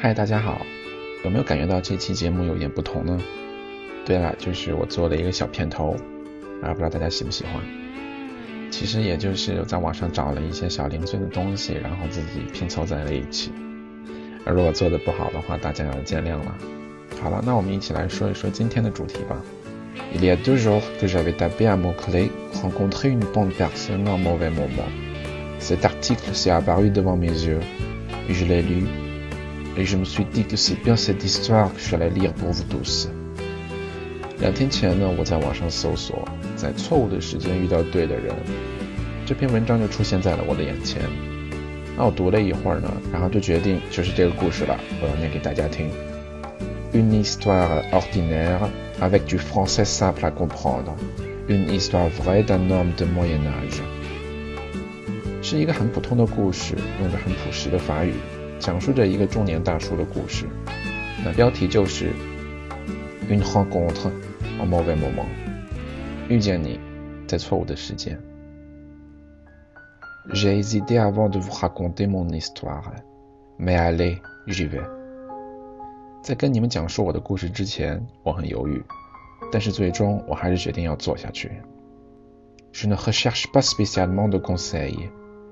嗨，大家好，有没有感觉到这期节目有点不同呢？对了，就是我做了一个小片头，啊，不知道大家喜不喜欢。其实也就是在网上找了一些小零碎的东西，然后自己拼凑在了一起。而如果做的不好的话，大家要见谅了。好了，那我们一起来说一说今天的主题吧。Cet article s'est apparu devant mes yeux et je l'ai lu et je me suis dit que c'est bien cette histoire que je j'allais lire pour vous tous. 两天前呢，我在网上搜索，在错误的时间遇到对的人，这篇文章就出现在了我的眼前。那我读了一会儿呢，然后就决定就是这个故事了，我要念给大家听。Une histoire ordinaire avec du français simple à comprendre. Une histoire vraie d'un homme de Moyen Âge. 是一个很普通的故事，用着很朴实的法语，讲述着一个中年大叔的故事。那标题就是 Une rencontre en mauvais moment。遇见你，在错误的时间。J'ai hésité avant de vous raconter mon histoire, mais allez, j'y vais。在跟你们讲述我的故事之前，我很犹豫，但是最终我还是决定要做下去。Je ne recherche pas spécialement de conseils。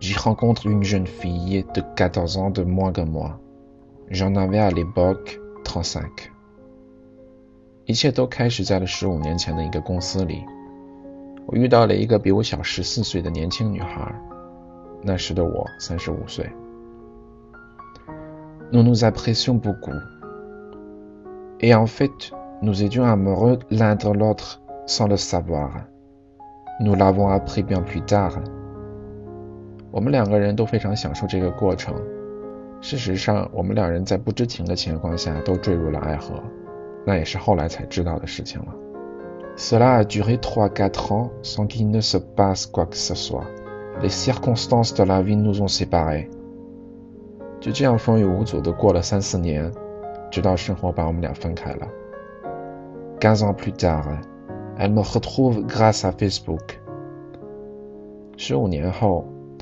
J'y rencontre une jeune fille de 14 ans de moins que moi. J'en avais à l'époque 35. 一切都开始在了十五年前的一个公司里，我遇到了一个比我小十四岁的年轻女孩。那时的我三十五岁。Nous nous apprécions beaucoup. Et en fait, nous étions amoureux l'un de l'autre sans le savoir. Nous l'avons appris bien plus tard. 我们两个人都非常享受这个过程。事实上，我们两人在不知情的情况下都坠入了爱河，那也是后来才知道的事情了。Cela a duré trois quatre ans sans qu'il ne se passe quoi que ce soit. Les circonstances de la vie nous ont séparés. 就这样风雨无阻的过了三四年，直到生活把我们俩分开了。Quinze ans plus tard, elle me retrouve grâce à Facebook. 十五年后。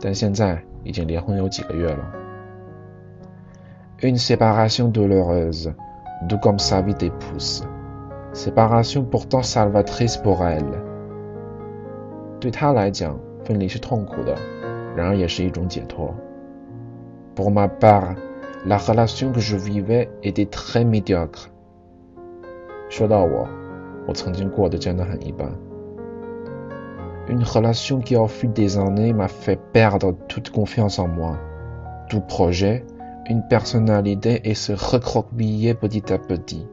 但现在。已经离婚有几个月了。Une séparation douloureuse, tout comme sa vie d'épouse. Séparation pourtant salvatrice pour elle. 对她来讲，分离是痛苦的，然而也是一种解脱。Pour ma part, la relation que je vivais était très médiocre. 说到我，我曾经过得真的很一般。Une relation qui, au fil des années, m'a fait perdre toute confiance en moi. Tout projet, une personnalité et se recroqueviller petit à petit.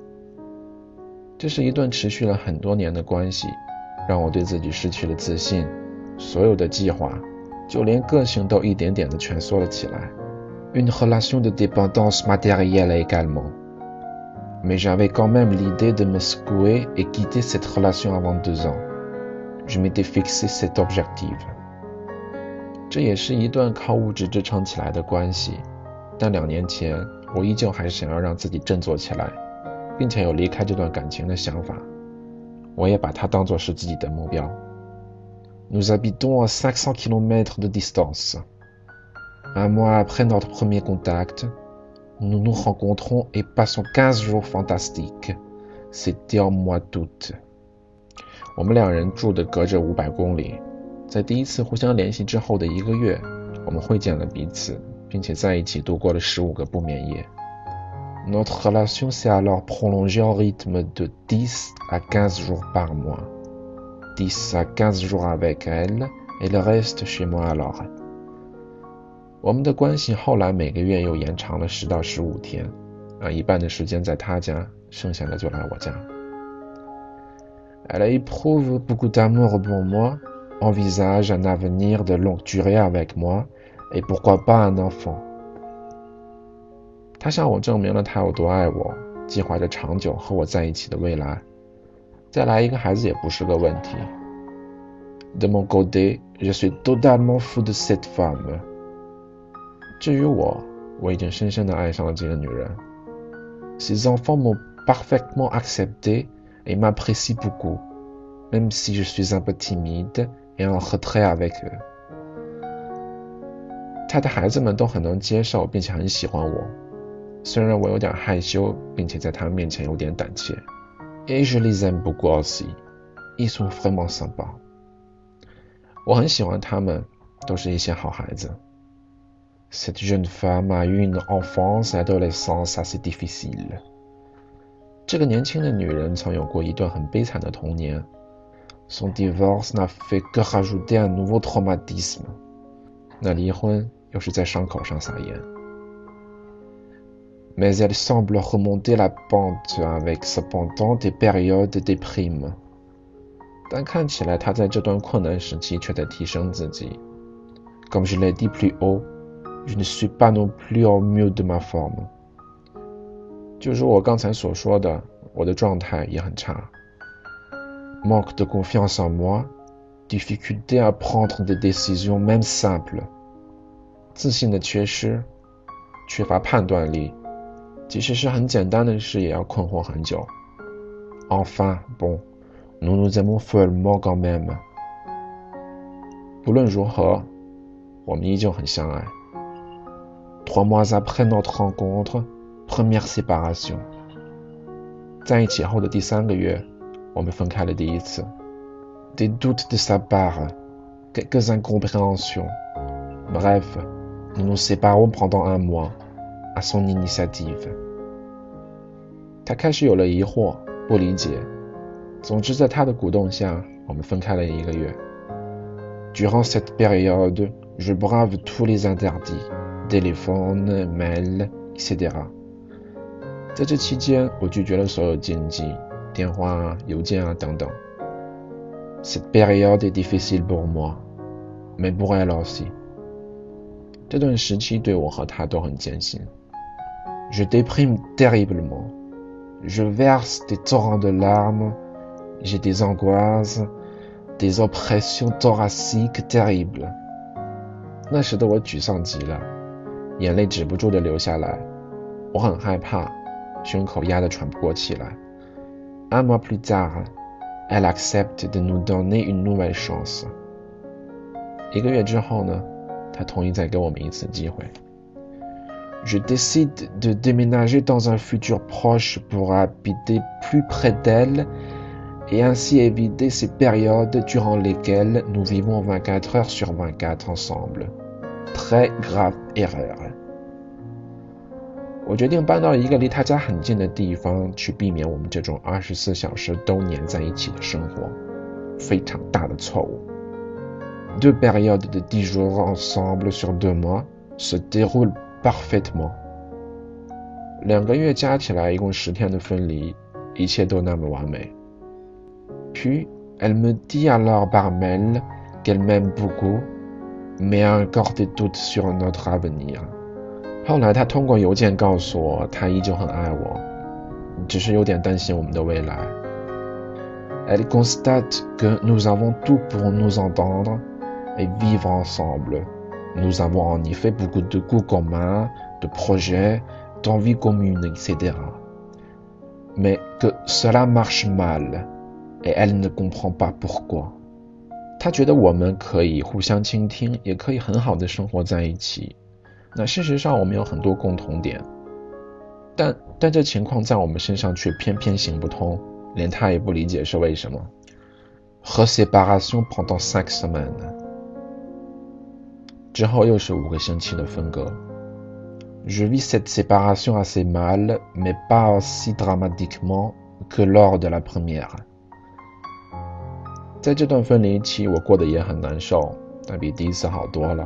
这是一段持续了很多年的关系，让我对自己失去了自信，所有的计划，就连个性都一点点的蜷缩了起来。Une relation de dépendance matérielle également. Mais j'avais quand même l'idée de me secouer et quitter cette relation avant deux ans. je m'étais fixé cet objectif。这也是一段靠物质支撑起来的关系，但两年前我依旧还是想要让自己振作起来，并且有离开这段感情的想法。我也把它当作是自己的目标。Nous habitons à 500 km de distance. Un mois après notre premier contact, nous nous rencontrons et passons 15 jours fantastiques. C'était en mois d'août. 我们两人住的隔着五百公里，在第一次互相联系之后的一个月，我们会见了彼此，并且在一起度过了十五个不眠夜。Notre relation s'est alors prolongée en rythme de 10 à 15 jours par mois. 10 à 15 jours avec elle et le reste chez moi alors. 我们的关系后来每个月又延长了十到十五天，啊，一半的时间在他家，剩下的就来我家。Elle éprouve beaucoup d'amour pour moi, envisage un avenir de longue durée avec moi, et pourquoi pas un enfant. 他向我证明了他有多爱我，计划着长久和我在一起的未来。再来一个孩子也不是个问题。De mon côté, je suis totalement fou de cette femme。至于我，我已经深深的爱上了这个女人。Ces enfants m'ont parfaitement accepté et m'apprécient beaucoup, même si je suis un peu timide et en retrait avec eux。他的孩子们都很能接受，并且很喜欢我。虽然我有点害羞，并且在他们面前有点胆怯。Et je les aime beaucoup aussi. Ils sont vraiment sympas. 我很喜欢他们，都是一些好孩子。Cette jeune femme a eu une enfance et adolescence assez difficile. 这个年轻的女人曾有过一段很悲惨的童年。Son divorce n'a fait que rajouter un nouveau traumatisme. 那离婚又是在伤口上撒盐。Mais elle semble remonter la pente avec cependant des périodes de déprime. 但看起来她在这段困难时期却在提升自己。Comme je l'ai dit plus haut, je ne suis pas non plus au mieux de ma forme. 就如我刚才所说的，我的状态也很差。Manque de confiance en moi, difficulté à prendre des décisions même simples. 自信的缺失，缺乏判断力。即使是很简单的事，也要困惑很久。Enfin, bon, nous nous aimons follement quand même. 不论如何，我们依旧很相爱。Trois mois après notre rencontre, première séparation. 在一起后的第三个月，我们分开了第一次。Des doutes de sa part, quelques incompréhensions. Bref, nous nous séparons pendant un mois. à son initiative. 他开始有了疑惑，不理解。总之，在他的鼓动下，我们分开了一个月。Durant cette période, je brave tous les interdits, téléphone, mail, etc. 在这期间，我拒绝了所有禁忌，电话、邮件啊等等。Cette période est difficile pour moi, mais pour elle aussi. 这段时期对我和他都很艰辛。Je déprime terriblement. Je verse des torrents de larmes. J'ai des angoisses, des oppressions thoraciques terribles. 那时的我沮丧极了，眼泪止不住的流下来。我很害怕，胸口压得喘不过气来。Un mois plus tard, elle accepte de nous donner une nouvelle chance. 一个月之后呢，她同意再给我们一次机会。je décide de déménager dans un futur proche pour habiter plus près d'elle et ainsi éviter ces périodes durant lesquelles nous vivons 24 heures sur 24 ensemble. Très grave erreur. 我决定搬到一个离他家很近的地方，去避免我们这种二十四小时都黏在一起的生活。非常大的错误。Deux périodes de 10 jours ensemble sur deux mois se déroulent parfaitement。两个月加起来一共十天的分离，一切都那么完美。Puis elle me dit alors par mail qu'elle m'aime beaucoup, mais a encore des doutes sur notre avenir。后来他通过邮件告诉我，他依旧很爱我，只是有点担心我们的未来。Elle constate que nous avons tout pour nous entendre et vivre ensemble. Nous avons en effet beaucoup de goûts communs, de projets, d'envies communes, etc. Mais que cela marche mal et elle ne comprend pas pourquoi. 他觉得我们可以互相倾听，也可以很好的生活在一起。那事实上我们有很多共同点，但但这情况在我们身上却偏偏行不通，连他也不理解是为什么。Reséparation pendant cinq semaines。之后又是五个星期的分隔。Je vis cette séparation assez mal, mais pas aussi dramatiquement que lors de la première。在这段分离期，我过得也很难受，但比第一次好多了。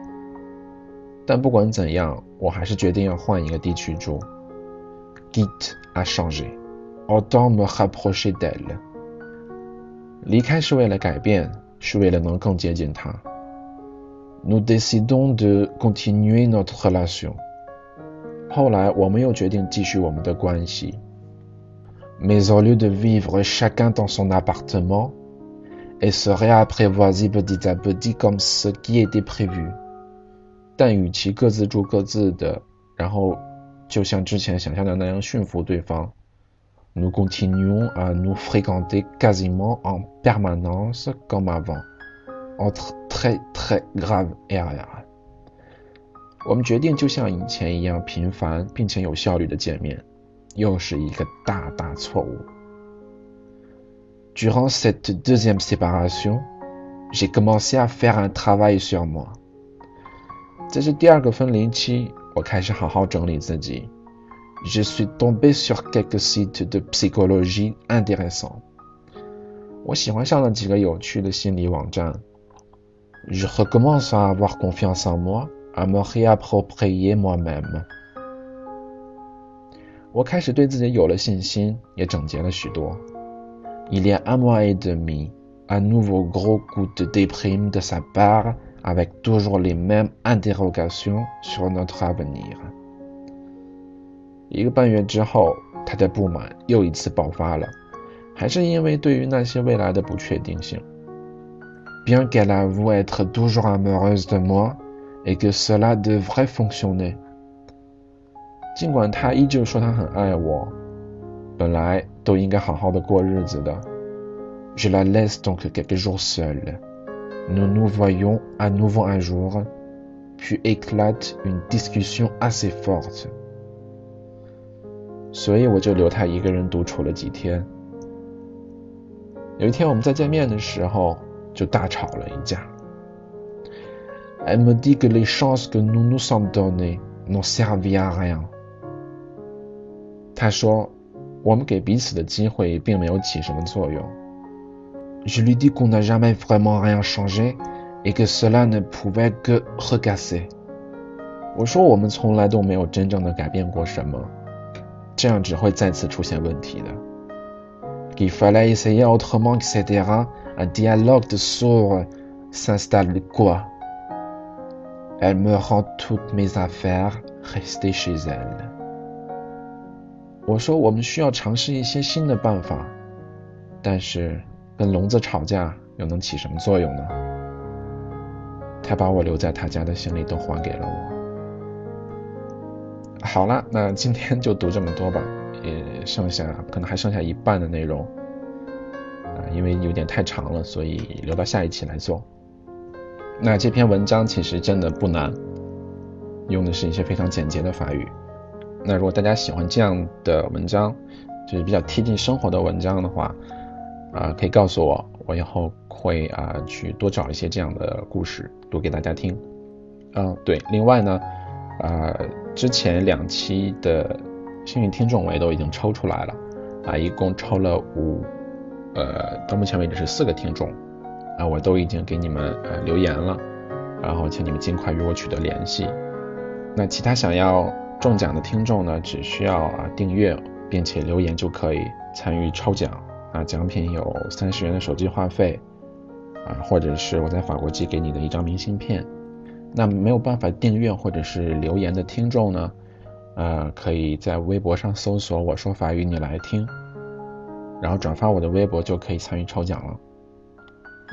但不管怎样，我还是决定要换一个地区住。Quitte à changer, autant me rapprocher d'elle。离开是为了改变，是为了能更接近她。Nous décidons de continuer notre relation。后来我们又决定继续我们的关系。Mais au lieu de vivre chacun dans son appartement et se réapprivoiser petit à petit comme ce qui était prévu。 但与其各自住各自的，然后就像之前想象的那样驯服对方，nous continuons à nous fréquenter quasiment en permanence comme avant, entre très très grave erreur。我们决定就像以前一样频繁并且有效率的见面，又是一个大大错误。Durant cette deuxième séparation, j'ai commencé à faire un travail sur moi. 这是第二个分离期，我开始好好整理自己。Je suis tombé sur quelques sites de psychologie intéressants. 我喜欢上了几个有趣的心理网站。Je recommence à avoir confiance en moi, à me réapproprier moi-même. 我开始对自己有了信心，也整洁了许多。Il y a un mois et demi, un nouveau gros coup de déprime de sa part, avec toujours les mêmes interrogations sur notre avenir. 一个半月之后，他的不满又一次爆发了，还是因为对于那些未来的不确定性。Bien qu'elle avoue être toujours amoureuse de moi et que cela devrait fonctionner. 尽管她依旧说她很爱我。本来都应该好好的过日子的。Je la laisse donc quelques jours seule. Nous nous voyons à nouveau un jour, puis éclate une discussion assez forte. 所以我就留他一个人独处了几天。有一天我们在见面的时候就大吵了一架。Elle me dit que les chances que nous nous sommes donnés n'ont servi à rien. 他说。我们给彼此的机会并没有起什么作用。 Je lui dis qu'on n'a jamais vraiment rien changé et que cela ne pouvait que recasser。我说我们从来都没有真正的改变过什么，这样只会再次出现问题的。Qu'il fallait essayer autrement, etc. Un dialogue de sourds s'installe quoi? Elle me rend toutes mes affaires, rester chez elle. 我说我们需要尝试一些新的办法，但是 跟聋子吵架又能起什么作用呢？他把我留在他家的行李都还给了我。好了，那今天就读这么多吧，也剩下可能还剩下一半的内容啊，因为有点太长了，所以留到下一期来做。那这篇文章其实真的不难，用的是一些非常简洁的法语。那如果大家喜欢这样的文章，就是比较贴近生活的文章的话，啊，可以告诉我，我以后会啊去多找一些这样的故事读给大家听。嗯，对，另外呢，啊，之前两期的幸运听众我也都已经抽出来了，啊，一共抽了五，呃，到目前为止是四个听众，啊，我都已经给你们呃留言了，然后请你们尽快与我取得联系。那其他想要中奖的听众呢，只需要啊订阅并且留言就可以参与抽奖啊，奖品有三十元的手机话费啊，或者是我在法国寄给你的一张明信片。那没有办法订阅或者是留言的听众呢，呃，可以在微博上搜索“我说法语你来听”，然后转发我的微博就可以参与抽奖了。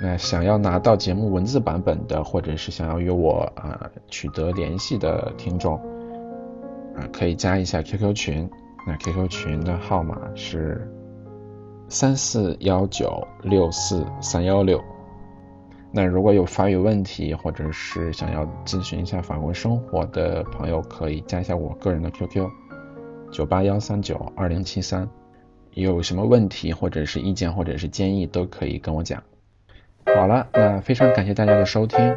那想要拿到节目文字版本的，或者是想要与我啊取得联系的听众，啊，可以加一下 QQ 群。那 QQ 群的号码是三四幺九六四三幺六。那如果有法语问题，或者是想要咨询一下法国生活的朋友，可以加一下我个人的 QQ，九八幺三九二零七三。有什么问题或者是意见或者是建议，都可以跟我讲。好了，那非常感谢大家的收听，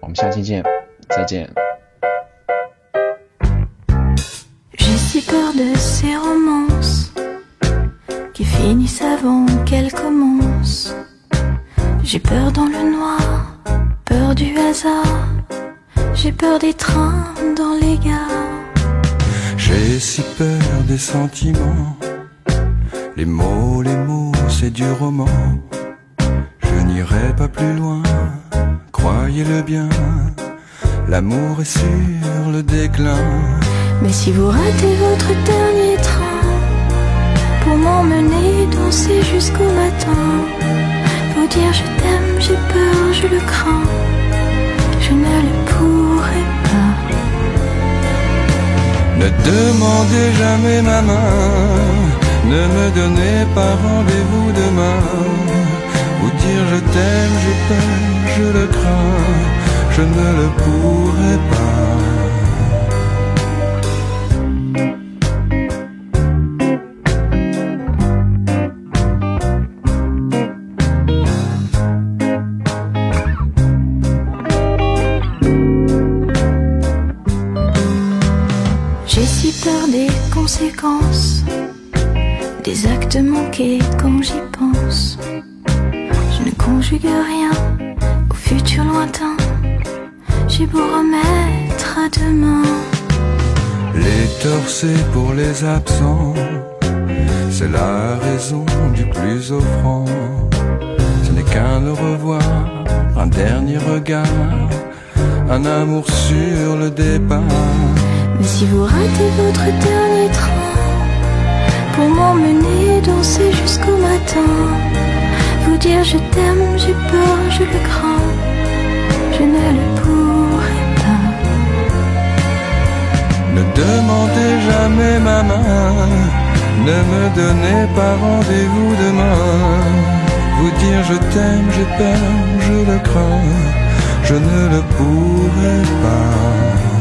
我们下期见，再见。Dans le noir, peur du hasard. J'ai peur des trains dans les gares. J'ai si peur des sentiments. Les mots, les mots, c'est du roman. Je n'irai pas plus loin, croyez-le bien. L'amour est sur le déclin. Mais si vous ratez votre train, pour m'emmener danser jusqu'au matin, vous dire je t'aime, j'ai peur, je le crains. Je ne le pourrai pas. Ne demandez jamais ma main, ne me donnez pas rendez-vous demain. Vous dire je t'aime, j'ai peur, je le crains, je ne le pourrai pas. 14 pour les absents, c'est la raison du plus offrant. Ce n'est qu'un revoir, un dernier regard, un amour sur le départ. Mais si vous ratez votre dernier train, pour m'emmener danser jusqu'au matin, vous dire je t'aime, j'ai peur, je le crains, je ne le Ne demandez jamais ma main, ne me donnez pas rendez-vous demain. Vous dire je t'aime, j'ai peur, je le crains, je ne le pourrai pas.